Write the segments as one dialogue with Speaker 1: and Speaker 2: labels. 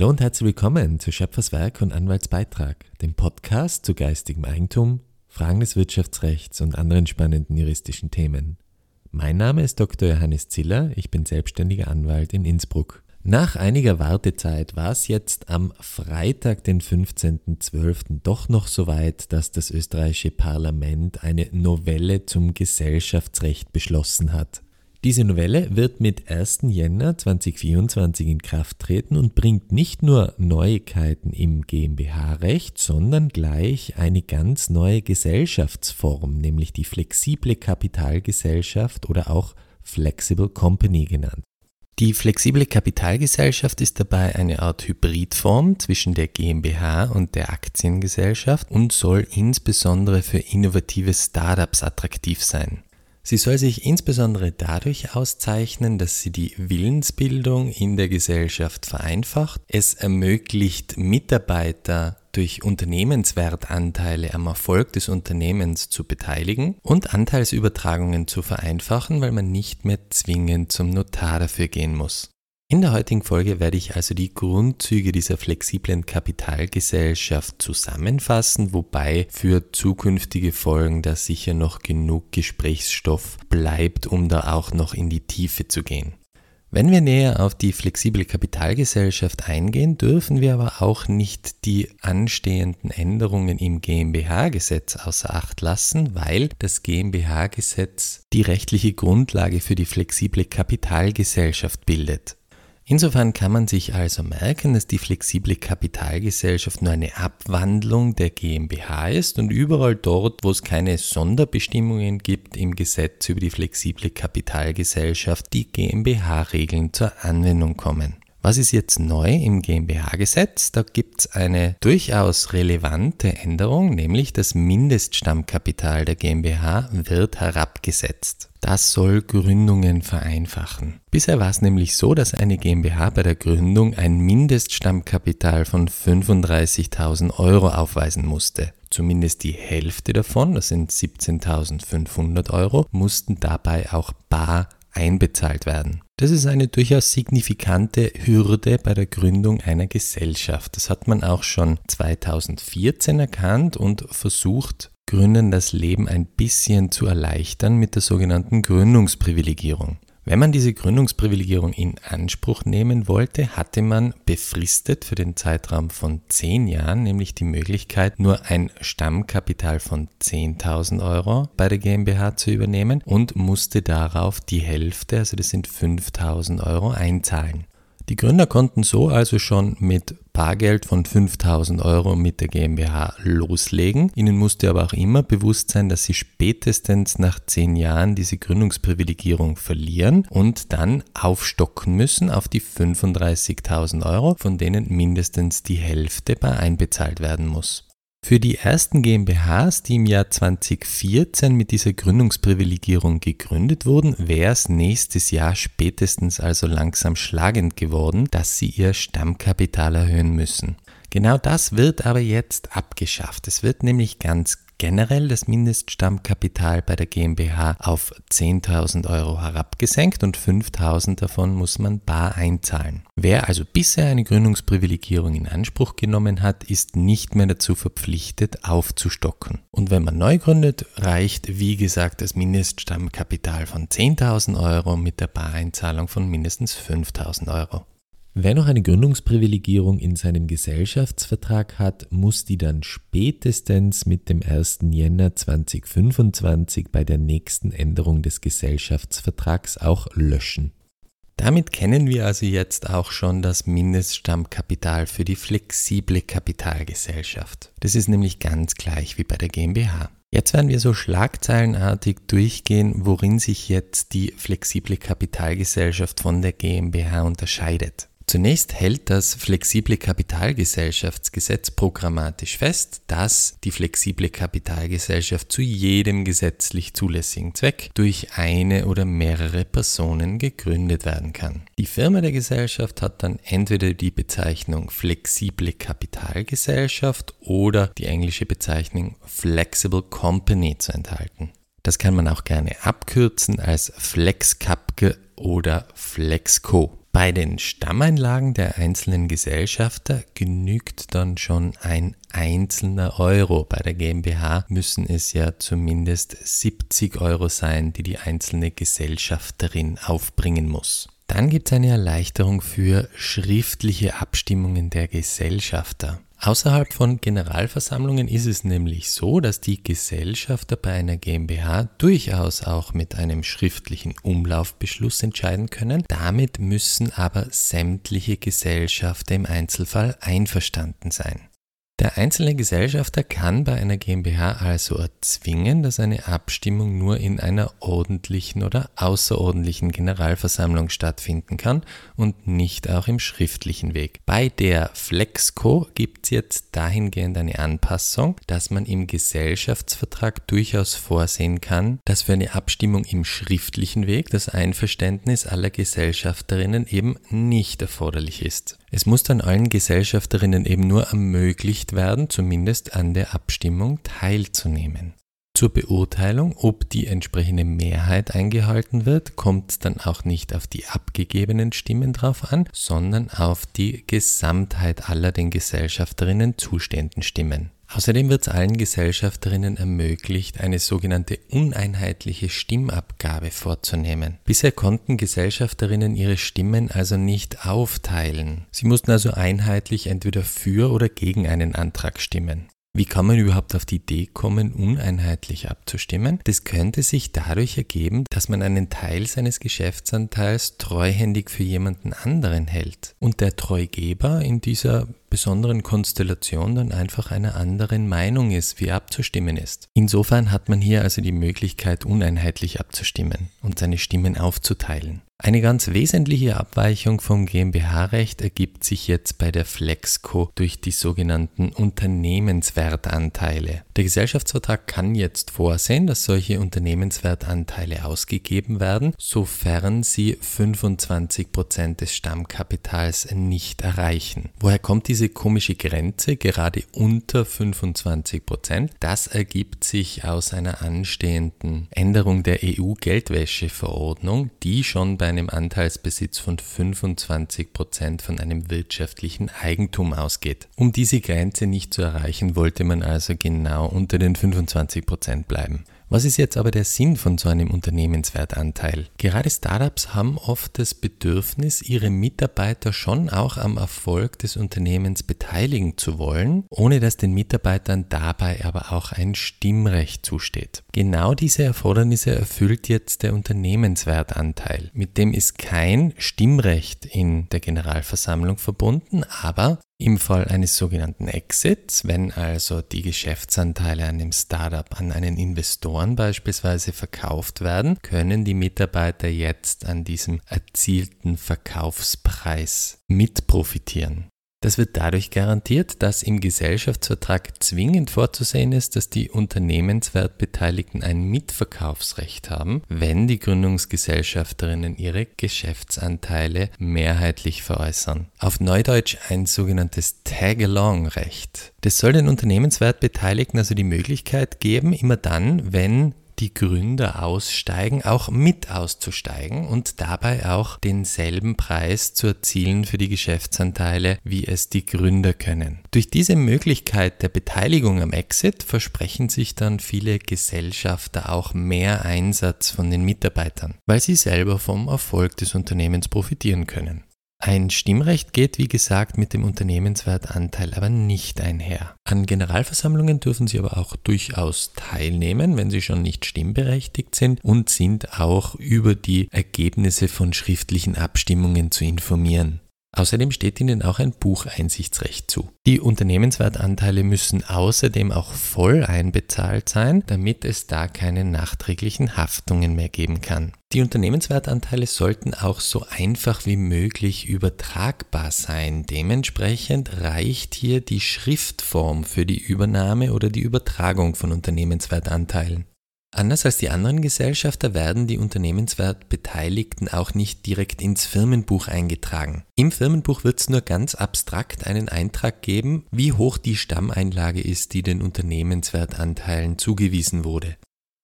Speaker 1: Hallo und herzlich willkommen zu Schöpfers Werk und Anwaltsbeitrag, dem Podcast zu geistigem Eigentum, Fragen des Wirtschaftsrechts und anderen spannenden juristischen Themen. Mein Name ist Dr. Johannes Ziller, ich bin selbstständiger Anwalt in Innsbruck. Nach einiger Wartezeit war es jetzt am Freitag, den 15.12. doch noch so weit, dass das österreichische Parlament eine Novelle zum Gesellschaftsrecht beschlossen hat. Diese Novelle wird mit 1. Jänner 2024 in Kraft treten und bringt nicht nur Neuigkeiten im GmbH-Recht, sondern gleich eine ganz neue Gesellschaftsform, nämlich die flexible Kapitalgesellschaft oder auch Flexible Company genannt. Die flexible Kapitalgesellschaft ist dabei eine Art Hybridform zwischen der GmbH und der Aktiengesellschaft und soll insbesondere für innovative Startups attraktiv sein. Sie soll sich insbesondere dadurch auszeichnen, dass sie die Willensbildung in der Gesellschaft vereinfacht. Es ermöglicht Mitarbeiter durch Unternehmenswertanteile am Erfolg des Unternehmens zu beteiligen und Anteilsübertragungen zu vereinfachen, weil man nicht mehr zwingend zum Notar dafür gehen muss. In der heutigen Folge werde ich also die Grundzüge dieser flexiblen Kapitalgesellschaft zusammenfassen, wobei für zukünftige Folgen da sicher noch genug Gesprächsstoff bleibt, um da auch noch in die Tiefe zu gehen. Wenn wir näher auf die flexible Kapitalgesellschaft eingehen, dürfen wir aber auch nicht die anstehenden Änderungen im GmbH-Gesetz außer Acht lassen, weil das GmbH-Gesetz die rechtliche Grundlage für die flexible Kapitalgesellschaft bildet. Insofern kann man sich also merken, dass die flexible Kapitalgesellschaft nur eine Abwandlung der GmbH ist und überall dort, wo es keine Sonderbestimmungen gibt im Gesetz über die flexible Kapitalgesellschaft, die GmbH-Regeln zur Anwendung kommen. Was ist jetzt neu im GmbH-Gesetz? Da gibt es eine durchaus relevante Änderung, nämlich das Mindeststammkapital der GmbH wird herabgesetzt. Das soll Gründungen vereinfachen. Bisher war es nämlich so, dass eine GmbH bei der Gründung ein Mindeststammkapital von 35.000 Euro aufweisen musste. Zumindest die Hälfte davon, das sind 17.500 Euro, mussten dabei auch bar einbezahlt werden. Das ist eine durchaus signifikante Hürde bei der Gründung einer Gesellschaft. Das hat man auch schon 2014 erkannt und versucht, Gründern das Leben ein bisschen zu erleichtern mit der sogenannten Gründungsprivilegierung. Wenn man diese Gründungsprivilegierung in Anspruch nehmen wollte, hatte man befristet für den Zeitraum von 10 Jahren nämlich die Möglichkeit, nur ein Stammkapital von 10.000 Euro bei der GmbH zu übernehmen und musste darauf die Hälfte, also das sind 5.000 Euro, einzahlen. Die Gründer konnten so also schon mit Bargeld von 5000 Euro mit der GmbH loslegen. Ihnen musste aber auch immer bewusst sein, dass sie spätestens nach zehn Jahren diese Gründungsprivilegierung verlieren und dann aufstocken müssen auf die 35.000 Euro, von denen mindestens die Hälfte bei einbezahlt werden muss. Für die ersten GmbHs, die im Jahr 2014 mit dieser Gründungsprivilegierung gegründet wurden, wäre es nächstes Jahr spätestens also langsam schlagend geworden, dass sie ihr Stammkapital erhöhen müssen. Genau das wird aber jetzt abgeschafft. Es wird nämlich ganz generell das Mindeststammkapital bei der GmbH auf 10.000 Euro herabgesenkt und 5.000 davon muss man bar einzahlen. Wer also bisher eine Gründungsprivilegierung in Anspruch genommen hat, ist nicht mehr dazu verpflichtet aufzustocken. Und wenn man neu gründet, reicht wie gesagt das Mindeststammkapital von 10.000 Euro mit der Bareinzahlung von mindestens 5.000 Euro. Wer noch eine Gründungsprivilegierung in seinem Gesellschaftsvertrag hat, muss die dann spätestens mit dem 1. Jänner 2025 bei der nächsten Änderung des Gesellschaftsvertrags auch löschen. Damit kennen wir also jetzt auch schon das Mindeststammkapital für die flexible Kapitalgesellschaft. Das ist nämlich ganz gleich wie bei der GmbH. Jetzt werden wir so schlagzeilenartig durchgehen, worin sich jetzt die flexible Kapitalgesellschaft von der GmbH unterscheidet. Zunächst hält das flexible Kapitalgesellschaftsgesetz programmatisch fest, dass die flexible Kapitalgesellschaft zu jedem gesetzlich zulässigen Zweck durch eine oder mehrere Personen gegründet werden kann. Die Firma der Gesellschaft hat dann entweder die Bezeichnung flexible Kapitalgesellschaft oder die englische Bezeichnung Flexible Company zu enthalten. Das kann man auch gerne abkürzen als FlexCapge oder FlexCo. Bei den Stammeinlagen der einzelnen Gesellschafter genügt dann schon ein einzelner Euro. Bei der GmbH müssen es ja zumindest 70 Euro sein, die die einzelne Gesellschafterin aufbringen muss. Dann gibt es eine Erleichterung für schriftliche Abstimmungen der Gesellschafter. Außerhalb von Generalversammlungen ist es nämlich so, dass die Gesellschafter bei einer GmbH durchaus auch mit einem schriftlichen Umlaufbeschluss entscheiden können. Damit müssen aber sämtliche Gesellschafter im Einzelfall einverstanden sein. Der einzelne Gesellschafter kann bei einer GmbH also erzwingen, dass eine Abstimmung nur in einer ordentlichen oder außerordentlichen Generalversammlung stattfinden kann und nicht auch im schriftlichen Weg. Bei der Flexco gibt es jetzt dahingehend eine Anpassung, dass man im Gesellschaftsvertrag durchaus vorsehen kann, dass für eine Abstimmung im schriftlichen Weg das Einverständnis aller Gesellschafterinnen eben nicht erforderlich ist. Es muss dann allen Gesellschafterinnen eben nur ermöglicht werden, zumindest an der Abstimmung teilzunehmen. Zur Beurteilung, ob die entsprechende Mehrheit eingehalten wird, kommt es dann auch nicht auf die abgegebenen Stimmen drauf an, sondern auf die Gesamtheit aller den Gesellschafterinnen zustehenden Stimmen. Außerdem wird es allen Gesellschafterinnen ermöglicht, eine sogenannte uneinheitliche Stimmabgabe vorzunehmen. Bisher konnten Gesellschafterinnen ihre Stimmen also nicht aufteilen. Sie mussten also einheitlich entweder für oder gegen einen Antrag stimmen. Wie kann man überhaupt auf die Idee kommen, uneinheitlich abzustimmen? Das könnte sich dadurch ergeben, dass man einen Teil seines Geschäftsanteils treuhändig für jemanden anderen hält und der Treugeber in dieser besonderen Konstellation dann einfach einer anderen Meinung ist, wie abzustimmen ist. Insofern hat man hier also die Möglichkeit, uneinheitlich abzustimmen und seine Stimmen aufzuteilen. Eine ganz wesentliche Abweichung vom GmbH-Recht ergibt sich jetzt bei der Flexco durch die sogenannten Unternehmenswertanteile. Der Gesellschaftsvertrag kann jetzt vorsehen, dass solche Unternehmenswertanteile ausgegeben werden, sofern sie 25% des Stammkapitals nicht erreichen. Woher kommt diese komische Grenze gerade unter 25%? Das ergibt sich aus einer anstehenden Änderung der EU-Geldwäscheverordnung, die schon bei einem Anteilsbesitz von 25 Prozent von einem wirtschaftlichen Eigentum ausgeht. Um diese Grenze nicht zu erreichen, wollte man also genau unter den 25 Prozent bleiben. Was ist jetzt aber der Sinn von so einem Unternehmenswertanteil? Gerade Startups haben oft das Bedürfnis, ihre Mitarbeiter schon auch am Erfolg des Unternehmens beteiligen zu wollen, ohne dass den Mitarbeitern dabei aber auch ein Stimmrecht zusteht. Genau diese Erfordernisse erfüllt jetzt der Unternehmenswertanteil. Mit dem ist kein Stimmrecht in der Generalversammlung verbunden, aber im Fall eines sogenannten Exits, wenn also die Geschäftsanteile an dem Startup an einen Investoren beispielsweise verkauft werden, können die Mitarbeiter jetzt an diesem erzielten Verkaufspreis mit profitieren. Das wird dadurch garantiert, dass im Gesellschaftsvertrag zwingend vorzusehen ist, dass die Unternehmenswertbeteiligten ein Mitverkaufsrecht haben, wenn die Gründungsgesellschafterinnen ihre Geschäftsanteile mehrheitlich veräußern. Auf Neudeutsch ein sogenanntes Tag-along-Recht. Das soll den Unternehmenswertbeteiligten also die Möglichkeit geben, immer dann, wenn die Gründer aussteigen, auch mit auszusteigen und dabei auch denselben Preis zu erzielen für die Geschäftsanteile, wie es die Gründer können. Durch diese Möglichkeit der Beteiligung am Exit versprechen sich dann viele Gesellschafter auch mehr Einsatz von den Mitarbeitern, weil sie selber vom Erfolg des Unternehmens profitieren können. Ein Stimmrecht geht, wie gesagt, mit dem Unternehmenswertanteil aber nicht einher. An Generalversammlungen dürfen Sie aber auch durchaus teilnehmen, wenn Sie schon nicht stimmberechtigt sind und sind auch über die Ergebnisse von schriftlichen Abstimmungen zu informieren. Außerdem steht Ihnen auch ein Bucheinsichtsrecht zu. Die Unternehmenswertanteile müssen außerdem auch voll einbezahlt sein, damit es da keine nachträglichen Haftungen mehr geben kann. Die Unternehmenswertanteile sollten auch so einfach wie möglich übertragbar sein. Dementsprechend reicht hier die Schriftform für die Übernahme oder die Übertragung von Unternehmenswertanteilen. Anders als die anderen Gesellschafter werden die Unternehmenswertbeteiligten auch nicht direkt ins Firmenbuch eingetragen. Im Firmenbuch wird es nur ganz abstrakt einen Eintrag geben, wie hoch die Stammeinlage ist, die den Unternehmenswertanteilen zugewiesen wurde.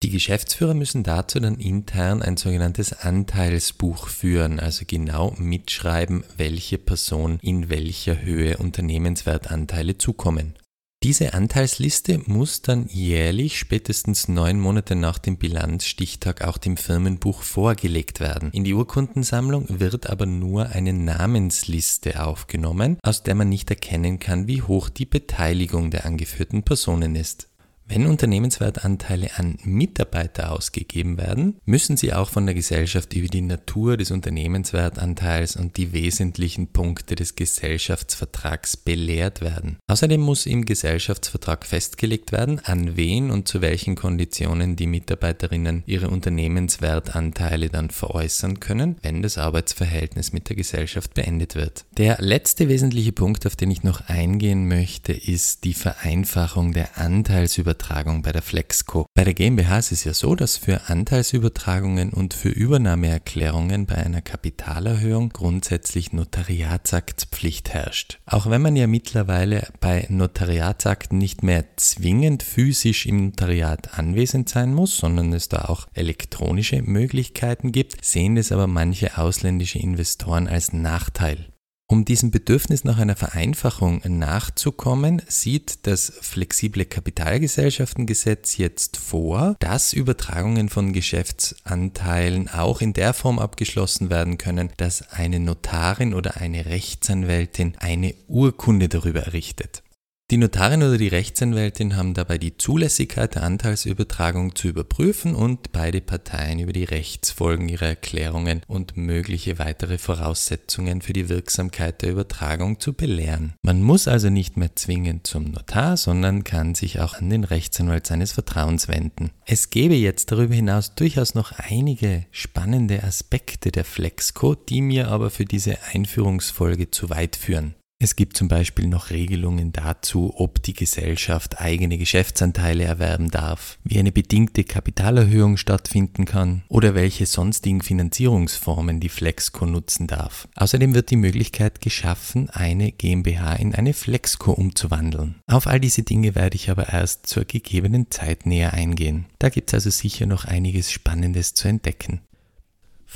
Speaker 1: Die Geschäftsführer müssen dazu dann intern ein sogenanntes Anteilsbuch führen, also genau mitschreiben, welche Person in welcher Höhe Unternehmenswertanteile zukommen. Diese Anteilsliste muss dann jährlich spätestens neun Monate nach dem Bilanzstichtag auch dem Firmenbuch vorgelegt werden. In die Urkundensammlung wird aber nur eine Namensliste aufgenommen, aus der man nicht erkennen kann, wie hoch die Beteiligung der angeführten Personen ist. Wenn Unternehmenswertanteile an Mitarbeiter ausgegeben werden, müssen sie auch von der Gesellschaft über die Natur des Unternehmenswertanteils und die wesentlichen Punkte des Gesellschaftsvertrags belehrt werden. Außerdem muss im Gesellschaftsvertrag festgelegt werden, an wen und zu welchen Konditionen die Mitarbeiterinnen ihre Unternehmenswertanteile dann veräußern können, wenn das Arbeitsverhältnis mit der Gesellschaft beendet wird. Der letzte wesentliche Punkt, auf den ich noch eingehen möchte, ist die Vereinfachung der Anteilsübertragung Anteilsübertragung bei der Flexco. Bei der GmbH ist es ja so, dass für Anteilsübertragungen und für Übernahmeerklärungen bei einer Kapitalerhöhung grundsätzlich Notariatsaktspflicht herrscht. Auch wenn man ja mittlerweile bei Notariatsakten nicht mehr zwingend physisch im Notariat anwesend sein muss, sondern es da auch elektronische Möglichkeiten gibt, sehen es aber manche ausländische Investoren als Nachteil. Um diesem Bedürfnis nach einer Vereinfachung nachzukommen, sieht das flexible Kapitalgesellschaftengesetz jetzt vor, dass Übertragungen von Geschäftsanteilen auch in der Form abgeschlossen werden können, dass eine Notarin oder eine Rechtsanwältin eine Urkunde darüber errichtet. Die Notarin oder die Rechtsanwältin haben dabei die Zulässigkeit der Anteilsübertragung zu überprüfen und beide Parteien über die Rechtsfolgen ihrer Erklärungen und mögliche weitere Voraussetzungen für die Wirksamkeit der Übertragung zu belehren. Man muss also nicht mehr zwingend zum Notar, sondern kann sich auch an den Rechtsanwalt seines Vertrauens wenden. Es gäbe jetzt darüber hinaus durchaus noch einige spannende Aspekte der Flexco, die mir aber für diese Einführungsfolge zu weit führen. Es gibt zum Beispiel noch Regelungen dazu, ob die Gesellschaft eigene Geschäftsanteile erwerben darf, wie eine bedingte Kapitalerhöhung stattfinden kann oder welche sonstigen Finanzierungsformen die Flexco nutzen darf. Außerdem wird die Möglichkeit geschaffen, eine GmbH in eine Flexco umzuwandeln. Auf all diese Dinge werde ich aber erst zur gegebenen Zeit näher eingehen. Da gibt es also sicher noch einiges Spannendes zu entdecken.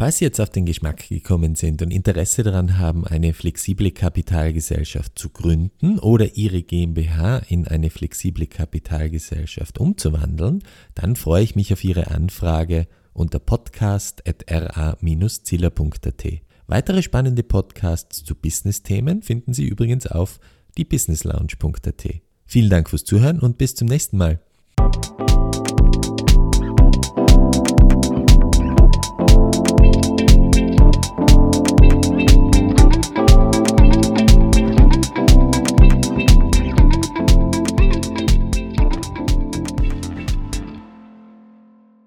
Speaker 1: Falls Sie jetzt auf den Geschmack gekommen sind und Interesse daran haben, eine flexible Kapitalgesellschaft zu gründen oder Ihre GmbH in eine flexible Kapitalgesellschaft umzuwandeln, dann freue ich mich auf Ihre Anfrage unter podcast.ra-ziller.at. Weitere spannende Podcasts zu Business-Themen finden Sie übrigens auf diebusinesslounge.at. Vielen Dank fürs Zuhören und bis zum nächsten Mal.